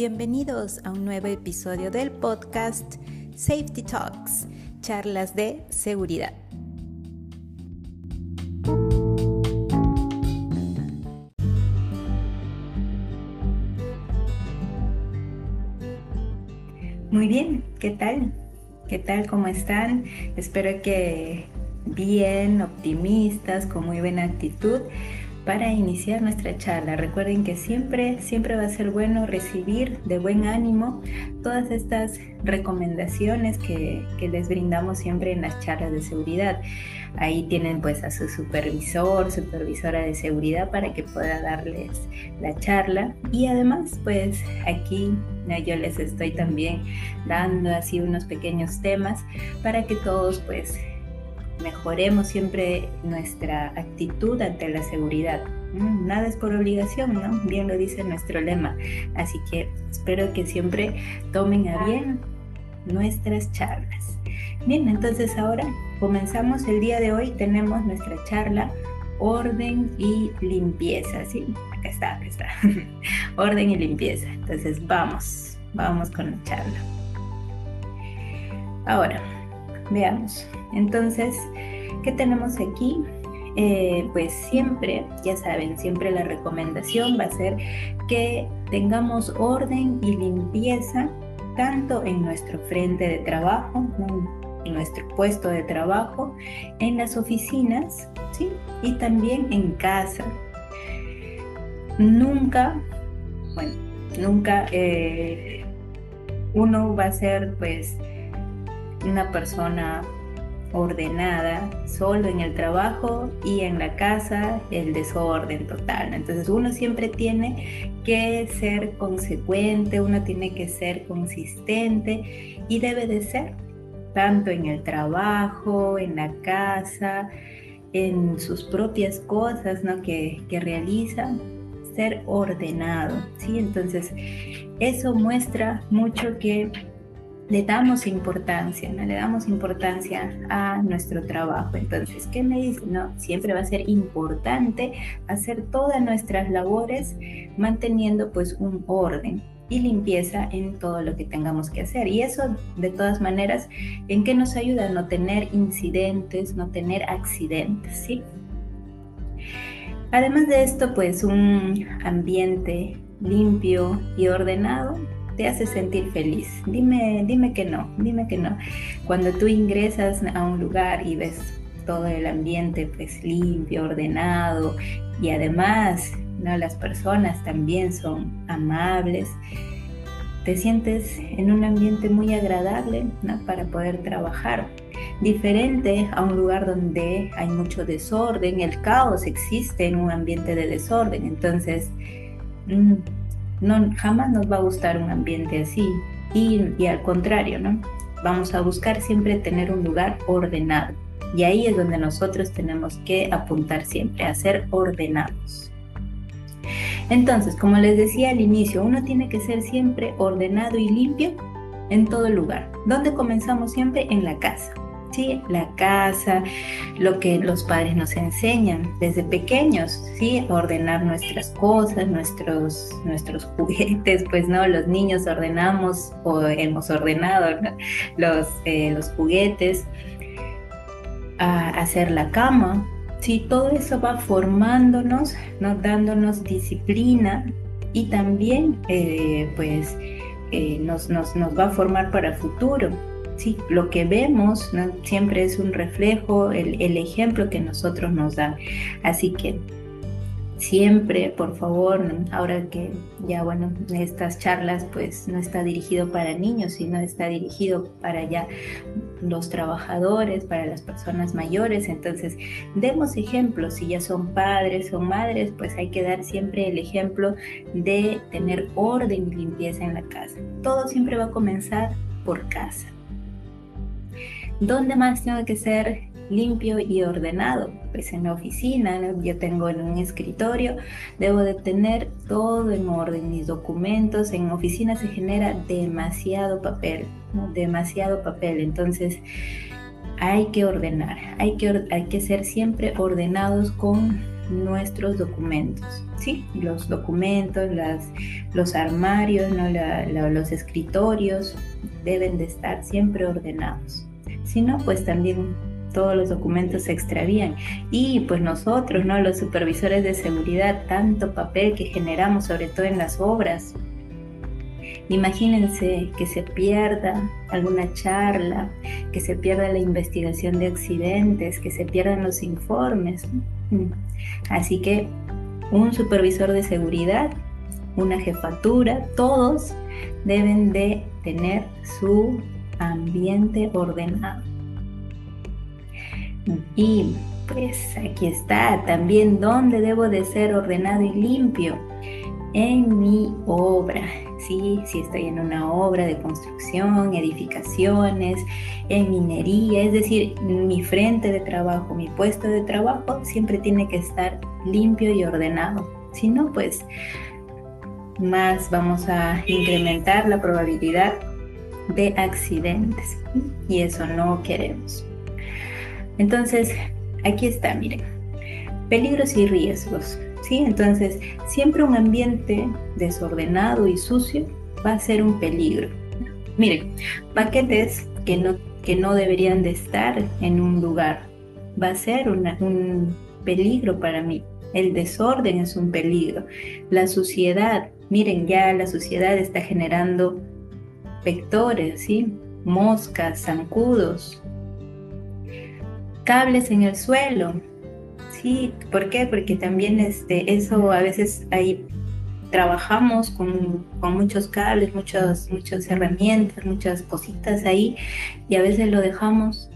Bienvenidos a un nuevo episodio del podcast Safety Talks, charlas de seguridad. Muy bien, ¿qué tal? ¿Qué tal? ¿Cómo están? Espero que bien, optimistas, con muy buena actitud para iniciar nuestra charla. Recuerden que siempre, siempre va a ser bueno recibir de buen ánimo todas estas recomendaciones que, les brindamos siempre en las charlas de seguridad. Ahí tienen pues a su supervisor, supervisora de seguridad para que pueda darles la charla. Y además pues aquí yo les estoy también dando así unos pequeños temas para que todos pues mejoremos siempre nuestra actitud ante la seguridad. Mm, nada es por obligación, ¿no? Bien lo dice nuestro lema. Así que espero que siempre tomen a bien nuestras charlas. Bien, entonces ahora comenzamos el día de hoy. Tenemos nuestra charla orden y limpieza, ¿sí? Acá está, acá está. orden y limpieza. Entonces vamos, vamos con la charla. Ahora, veamos. Entonces, ¿qué tenemos aquí? Eh, pues siempre, ya saben, siempre la recomendación va a ser que tengamos orden y limpieza tanto en nuestro frente de trabajo, en nuestro puesto de trabajo, en las oficinas, ¿sí? Y también en casa. Nunca, bueno, nunca eh, uno va a ser pues una persona ordenada, solo en el trabajo y en la casa el desorden total. Entonces uno siempre tiene que ser consecuente, uno tiene que ser consistente y debe de ser, tanto en el trabajo, en la casa, en sus propias cosas ¿no? que, que realiza, ser ordenado. ¿sí? Entonces eso muestra mucho que le damos importancia, ¿no? Le damos importancia a nuestro trabajo. Entonces, ¿qué me dice? No, siempre va a ser importante hacer todas nuestras labores manteniendo pues un orden y limpieza en todo lo que tengamos que hacer. Y eso, de todas maneras, ¿en qué nos ayuda? No tener incidentes, no tener accidentes, ¿sí? Además de esto, pues un ambiente limpio y ordenado te hace sentir feliz. Dime, dime que no, dime que no. Cuando tú ingresas a un lugar y ves todo el ambiente pues limpio, ordenado y además ¿no? las personas también son amables, te sientes en un ambiente muy agradable ¿no? para poder trabajar. Diferente a un lugar donde hay mucho desorden, el caos existe en un ambiente de desorden. Entonces, mm, no, jamás nos va a gustar un ambiente así. Y, al contrario, ¿no? Vamos a buscar siempre tener un lugar ordenado. Y ahí es donde nosotros tenemos que apuntar siempre, a ser ordenados. Entonces, como les decía al inicio, uno tiene que ser siempre ordenado y limpio en todo lugar. ¿Dónde comenzamos siempre? En la casa. La casa, lo que los padres nos enseñan desde pequeños, ¿sí? Ordenar nuestras cosas, nuestros, nuestros juguetes, pues no, los niños ordenamos o hemos ordenado los, eh, los juguetes, a hacer la cama, ¿sí? Todo eso va formándonos, ¿no? Dándonos disciplina y también, eh, pues, eh, nos, nos, nos va a formar para futuro sí, lo que vemos siempre es un reflejo, el, ejemplo que nosotros nos dan. Así que siempre, por favor, ahora que ya, bueno, estas charlas pues no está dirigido para niños, sino está dirigido para ya los trabajadores, para las personas mayores. Entonces, demos ejemplos, si ya son padres o madres, pues hay que dar siempre el ejemplo de tener orden y limpieza en la casa. Todo siempre va a comenzar por casa. ¿Dónde más tengo que ser limpio y ordenado? Pues en la oficina, yo tengo en un escritorio, debo de tener todo en orden, mis documentos. En oficina se genera demasiado papel, demasiado papel. Entonces hay que ordenar, hay que, hay que ser siempre ordenados con nuestros documentos, ¿sí? Los documentos, las, los armarios, ¿no? los escritorios deben de estar siempre ordenados. Si no, pues también todos los documentos se extravían. Y pues nosotros, ¿no? Los supervisores de seguridad, tanto papel que generamos, sobre todo en las obras. Imagínense que se pierda alguna charla, que se pierda la investigación de accidentes, que se pierdan los informes. Así que un supervisor de seguridad, una jefatura, todos deben de tener su ambiente ordenado. Y pues aquí está también donde debo de ser ordenado y limpio. En mi obra, ¿sí? si estoy en una obra de construcción, edificaciones, en minería, es decir, mi frente de trabajo, mi puesto de trabajo siempre tiene que estar limpio y ordenado. Si no, pues más vamos a incrementar la probabilidad de accidentes y eso no queremos. Entonces, aquí está, miren, peligros y riesgos. ¿sí? Entonces, siempre un ambiente desordenado y sucio va a ser un peligro. Miren, paquetes que no, que no deberían de estar en un lugar va a ser un peligro para mí. El desorden es un peligro. La suciedad, miren, ya la suciedad está generando vectores, ¿sí? Moscas, zancudos, cables en el suelo. Sí, ¿por qué? Porque también este, eso a veces ahí trabajamos con, muchos cables, muchas, muchas herramientas, muchas cositas ahí y a veces lo dejamos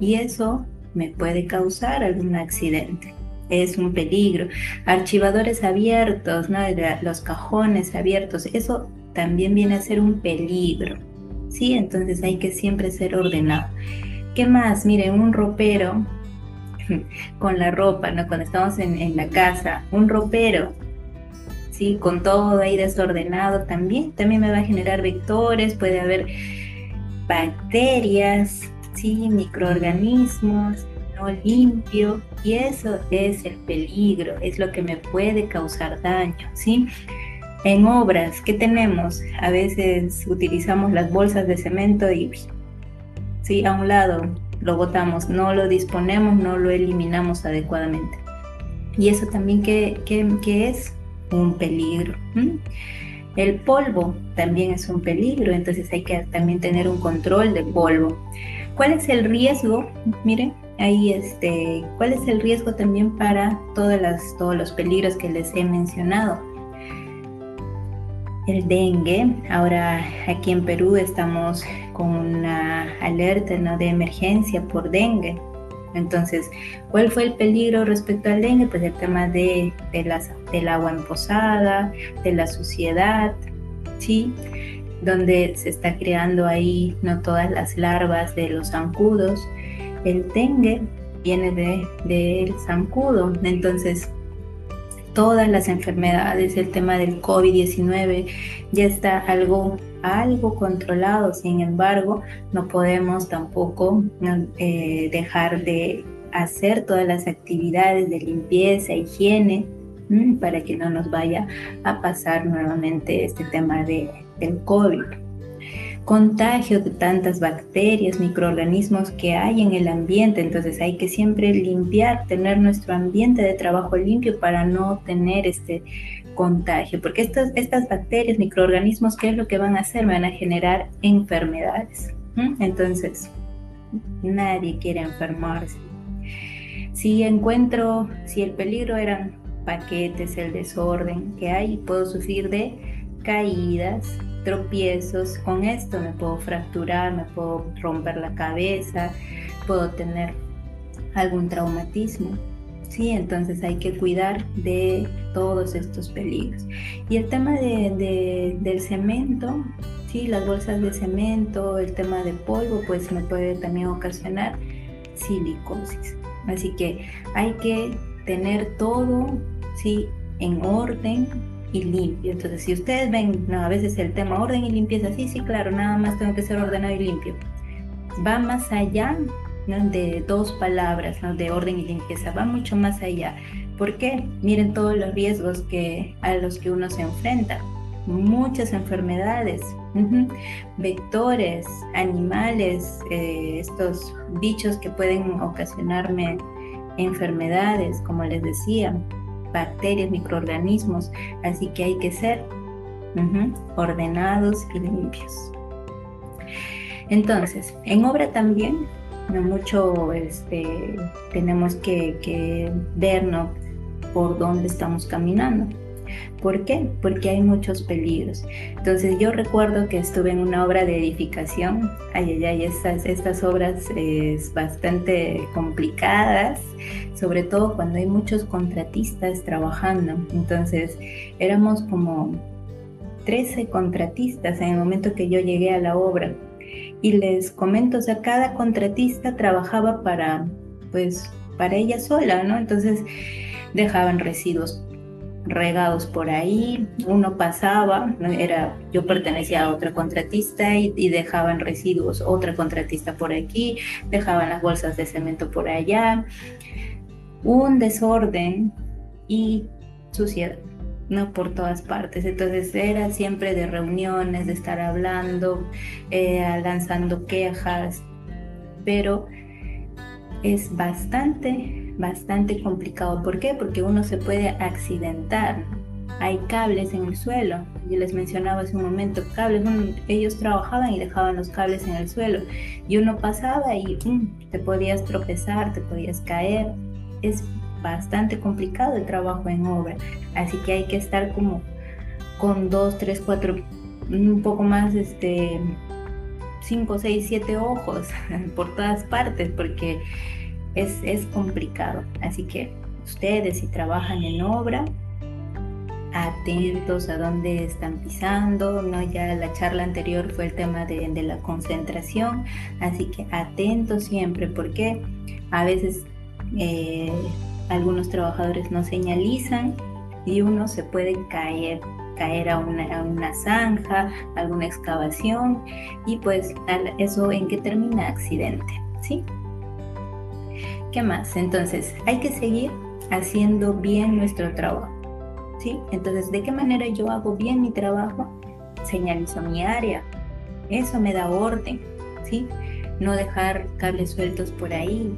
y eso me puede causar algún accidente. Es un peligro. Archivadores abiertos, ¿no? los cajones abiertos, eso también viene a ser un peligro. ¿sí? Entonces hay que siempre ser ordenado. ¿Qué más? Miren, un ropero con la ropa, ¿no? Cuando estamos en, la casa, un ropero, ¿sí? Con todo ahí desordenado también, también me va a generar vectores, puede haber bacterias, ¿sí? Microorganismos, no limpio, y eso es el peligro, es lo que me puede causar daño, ¿sí? En obras, ¿qué tenemos? A veces utilizamos las bolsas de cemento y ¿sí? A un lado lo botamos, no lo disponemos, no lo eliminamos adecuadamente. Y eso también que, es un peligro. El polvo también es un peligro, entonces hay que también tener un control de polvo. ¿Cuál es el riesgo? Miren, ahí este, ¿cuál es el riesgo también para todas las, todos los peligros que les he mencionado? El dengue. Ahora aquí en Perú estamos con una alerta de emergencia por dengue. Entonces, ¿cuál fue el peligro respecto al dengue? Pues el tema de, las, del agua emposada, de la suciedad, ¿sí? Donde se está creando ahí no todas las larvas de los zancudos. El dengue viene del de, zancudo. Entonces, todas las enfermedades, el tema del COVID-19 ya está algo, algo controlado, sin embargo, no podemos tampoco eh, dejar de hacer todas las actividades de limpieza, higiene, para que no nos vaya a pasar nuevamente este tema de, del COVID contagio de tantas bacterias, microorganismos que hay en el ambiente. Entonces hay que siempre limpiar, tener nuestro ambiente de trabajo limpio para no tener este contagio. Porque estas, bacterias, microorganismos, ¿qué es lo que van a hacer? Van a generar enfermedades. Entonces, nadie quiere enfermarse. Si encuentro, si el peligro eran paquetes, el desorden que hay, puedo sufrir de caídas, tropiezos, con esto me puedo fracturar, me puedo romper la cabeza, puedo tener algún traumatismo. Sí, entonces hay que cuidar de todos estos peligros. Y el tema de, del cemento, sí, las bolsas de cemento, el tema de polvo, pues me puede también ocasionar silicosis. Así que hay que tener todo, sí, en orden, y limpio. Entonces, si ustedes ven, no, a veces el tema orden y limpieza, sí, sí, claro, nada más tengo que ser ordenado y limpio. Va más allá de dos palabras, de orden y limpieza, va mucho más allá. ¿Por qué? Miren todos los riesgos que, a los que uno se enfrenta. Muchas enfermedades, vectores, animales, eh, estos bichos que pueden ocasionarme enfermedades, como les decía, bacterias, microorganismos. Así que hay que ser ordenados y limpios. Entonces, en obra también, mucho este, tenemos que, que ver por dónde estamos caminando. ¿Por qué? Porque hay muchos peligros. Entonces yo recuerdo que estuve en una obra de edificación. Ay, ay, ay, estas, estas obras es bastante complicadas, sobre todo cuando hay muchos contratistas trabajando. Entonces éramos como 13 contratistas en el momento que yo llegué a la obra. Y les comento, o cada contratista trabajaba para, pues, para ella sola, ¿no? Entonces dejaban residuos regados por ahí, uno pasaba, era, yo pertenecía a otra contratista y, dejaban residuos, otra contratista por aquí, dejaban las bolsas de cemento por allá, un desorden y suciedad. ¿no? Por todas partes. Entonces era siempre de reuniones, de estar hablando, eh, lanzando quejas, pero es bastante, bastante complicado. ¿Por qué? Porque uno se puede accidentar. Hay cables en el suelo. Yo les mencionaba hace un momento, cables, ellos trabajaban y dejaban los cables en el suelo. Y uno pasaba y mm, te podías tropezar, te podías caer. Es bastante complicado el trabajo en obra, así que hay que estar como con dos, tres, cuatro, un poco más, este, cinco, seis, siete ojos por todas partes, porque es, es complicado. Así que ustedes si trabajan en obra, atentos a dónde están pisando, ¿no? Ya la charla anterior fue el tema de, de la concentración, así que atentos siempre, porque a veces eh, algunos trabajadores no señalizan y uno se puede caer caer a una, a una zanja, alguna excavación y pues eso en que termina accidente, ¿sí? ¿Qué más? Entonces, hay que seguir haciendo bien nuestro trabajo, ¿sí? Entonces, ¿de qué manera yo hago bien mi trabajo? Señalizo mi área, eso me da orden, ¿sí? No dejar cables sueltos por ahí,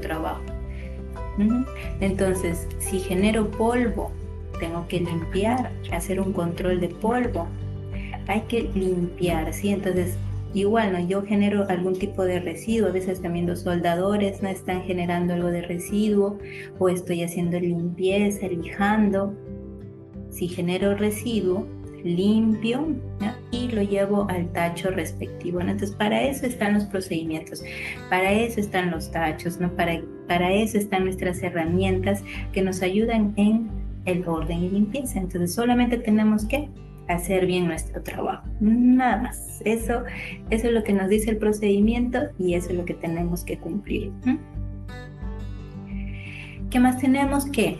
trabajo. Entonces, si genero polvo, tengo que limpiar, hacer un control de polvo. Hay que limpiar, ¿sí? Entonces, igual, ¿no? Yo genero algún tipo de residuo, a veces también los soldadores no están generando algo de residuo, o estoy haciendo limpieza, lijando. Si genero residuo, limpio y lo llevo al tacho respectivo. Entonces, para eso están los procedimientos, para eso están los tachos, ¿no? para, para eso están nuestras herramientas que nos ayudan en el orden y limpieza. Entonces, solamente tenemos que hacer bien nuestro trabajo. Nada más. Eso, eso es lo que nos dice el procedimiento y eso es lo que tenemos que cumplir. ¿Qué más tenemos que?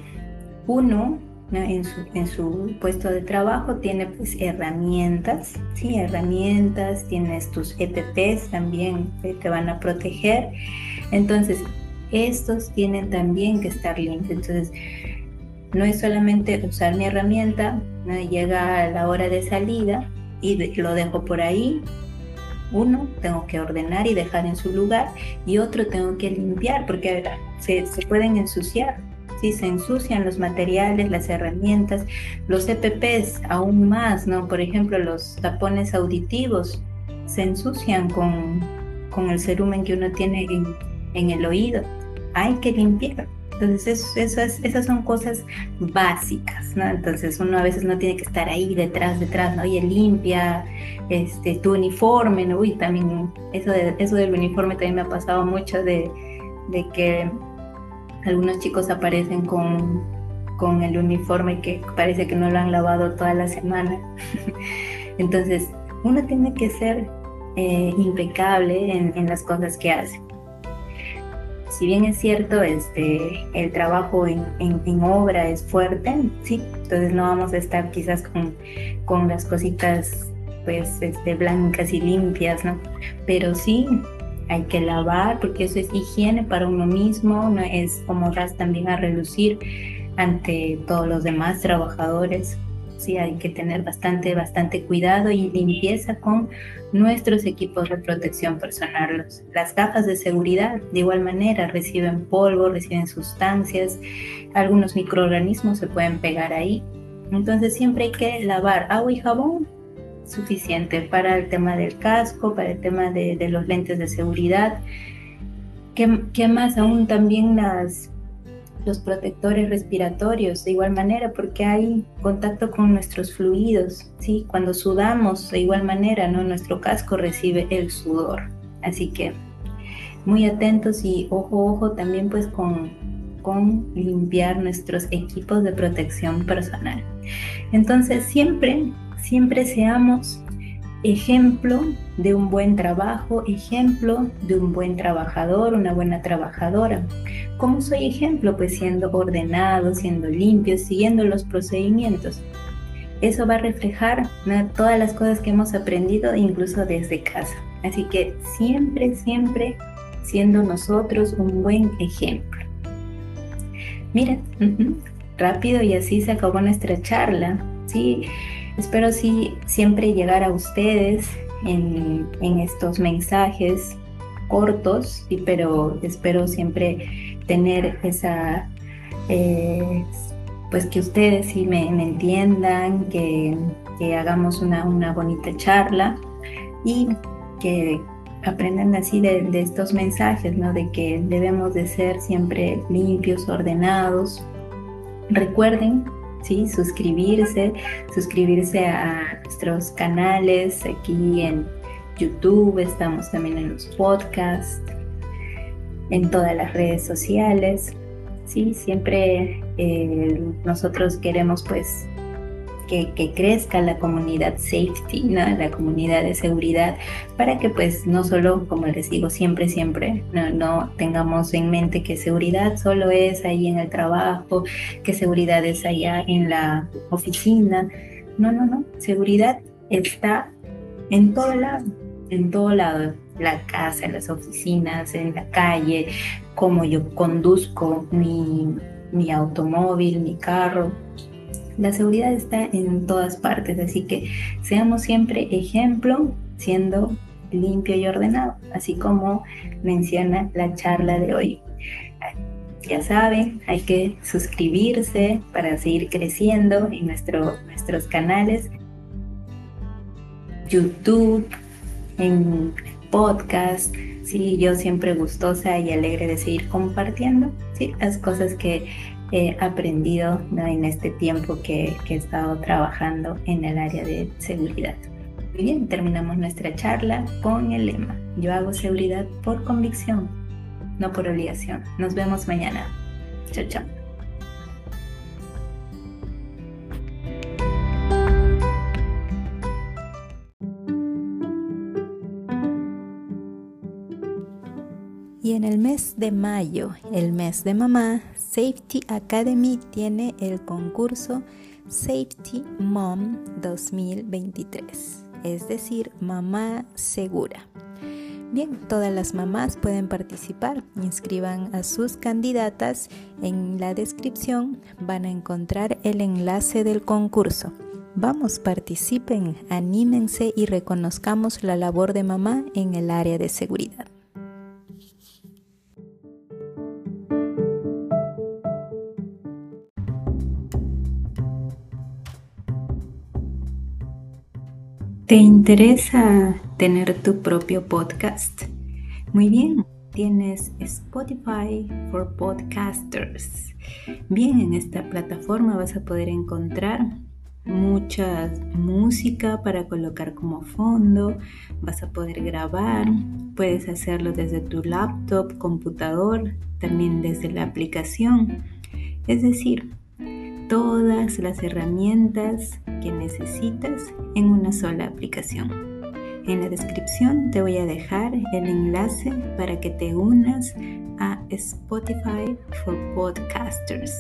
Uno, en, su, puesto de trabajo tiene pues herramientas, ¿sí? herramientas, tienes tus EPPs también que te van a proteger. Entonces, estos tienen también que estar limpios. Entonces, no es solamente usar mi herramienta, llega la hora de salida y lo dejo por ahí. Uno, tengo que ordenar y dejar en su lugar y otro tengo que limpiar porque se, se pueden ensuciar ¿sí? se ensucian los materiales, las herramientas, los EPPs aún más, ¿no? Por ejemplo, los tapones auditivos se ensucian con, con el cerumen que uno tiene en, el oído. Hay que limpiar. Entonces, esas, esas son cosas básicas, ¿no? Entonces, uno a veces no tiene que estar ahí detrás, detrás, ¿no? Oye, limpia este, tu uniforme. Uy, también, eso, de, eso del uniforme también me ha pasado mucho de, de que algunos chicos aparecen con, con el uniforme que parece que no lo han lavado toda la semana. Entonces, uno tiene que ser eh, impecable en, las cosas que hace. Si bien es cierto, este, el trabajo en, en, obra es fuerte, sí, entonces no vamos a estar quizás con, con las cositas pues este, blancas y limpias, ¿no? Pero sí hay que lavar porque eso es higiene para uno mismo, no es como das también a relucir ante todos los demás trabajadores. Sí, hay que tener bastante, bastante cuidado y limpieza con nuestros equipos de protección personal. las gafas de seguridad, de igual manera, reciben polvo, reciben sustancias, algunos microorganismos se pueden pegar ahí. Entonces siempre hay que lavar agua y jabón suficiente para el tema del casco, para el tema de, los lentes de seguridad. ¿Qué, ¿Qué, más? Aún también las, los protectores respiratorios, de igual manera, porque hay contacto con nuestros fluidos, ¿sí? Cuando sudamos, de igual manera, ¿no? Nuestro casco recibe el sudor. Así que muy atentos y ojo, ojo también pues con, con limpiar nuestros equipos de protección personal. Entonces siempre siempre seamos ejemplo de un buen trabajo, ejemplo de un buen trabajador, una buena trabajadora. ¿Cómo soy ejemplo? Pues siendo ordenado, siendo limpio, siguiendo los procedimientos. Eso va a reflejar todas las cosas que hemos aprendido incluso desde casa. Así que siempre, siempre siendo nosotros un buen ejemplo. Miren, rápido y así se acabó nuestra charla. Sí, Espero sí siempre llegar a ustedes en, estos mensajes cortos, pero espero siempre tener esa, eh, pues que ustedes sí me, entiendan, que, hagamos una, bonita charla y que aprendan así de, de, estos mensajes, ¿no? De que debemos de ser siempre limpios, ordenados. Recuerden ¿sí? Suscribirse, suscribirse a nuestros canales aquí en YouTube, estamos también en los podcasts, en todas las redes sociales, ¿sí? Siempre eh, nosotros queremos pues que, crezca la comunidad safety, ¿no? la comunidad de seguridad, para que pues no solo, como les digo, siempre, siempre, no, no tengamos en mente que seguridad solo es ahí en el trabajo, que seguridad es allá en la oficina. No, no, no, seguridad está en todo lado, en todo lado, la casa, en las oficinas, en la calle, cómo yo conduzco mi, mi automóvil, mi carro, la seguridad está en todas partes, así que seamos siempre ejemplo siendo limpio y ordenado, así como menciona la charla de hoy. Ya saben, hay que suscribirse para seguir creciendo en nuestro, nuestros canales, YouTube, en podcast. Sí, yo siempre gustosa y alegre de seguir compartiendo ¿sí? las cosas que he aprendido en este tiempo que, que, he estado trabajando en el área de seguridad. Muy bien, terminamos nuestra charla con el lema, yo hago seguridad por convicción, no por obligación. Nos vemos mañana. Chao, chao. De mayo, el mes de mamá, Safety Academy tiene el concurso Safety Mom 2023, es decir, mamá segura. Bien, todas las mamás pueden participar. Inscriban a sus candidatas. En la descripción van a encontrar el enlace del concurso. Vamos, participen, anímense y reconozcamos la labor de mamá en el área de seguridad. ¿Te interesa tener tu propio podcast? Muy bien, tienes Spotify for Podcasters. Bien, en esta plataforma vas a poder encontrar mucha música para colocar como fondo, vas a poder grabar, puedes hacerlo desde tu laptop, computador, también desde la aplicación. Es decir, todas las herramientas necesitas en una sola aplicación. En la descripción te voy a dejar el enlace para que te unas a Spotify for Podcasters.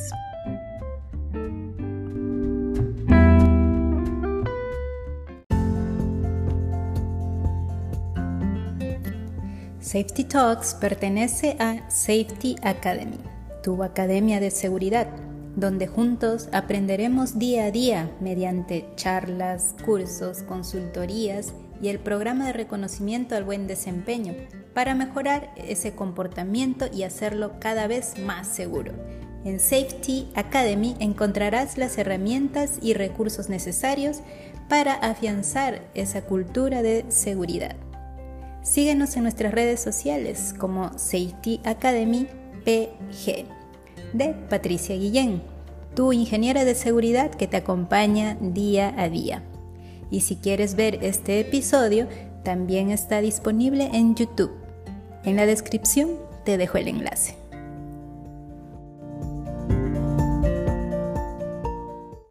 Safety Talks pertenece a Safety Academy, tu academia de seguridad, donde juntos aprenderemos día a día mediante charlas, cursos, consultorías y el programa de reconocimiento al buen desempeño para mejorar ese comportamiento y hacerlo cada vez más seguro. En Safety Academy encontrarás las herramientas y recursos necesarios para afianzar esa cultura de seguridad. Síguenos en nuestras redes sociales como Safety Academy PG de Patricia Guillén, tu ingeniera de seguridad que te acompaña día a día. Y si quieres ver este episodio, también está disponible en YouTube. En la descripción te dejo el enlace.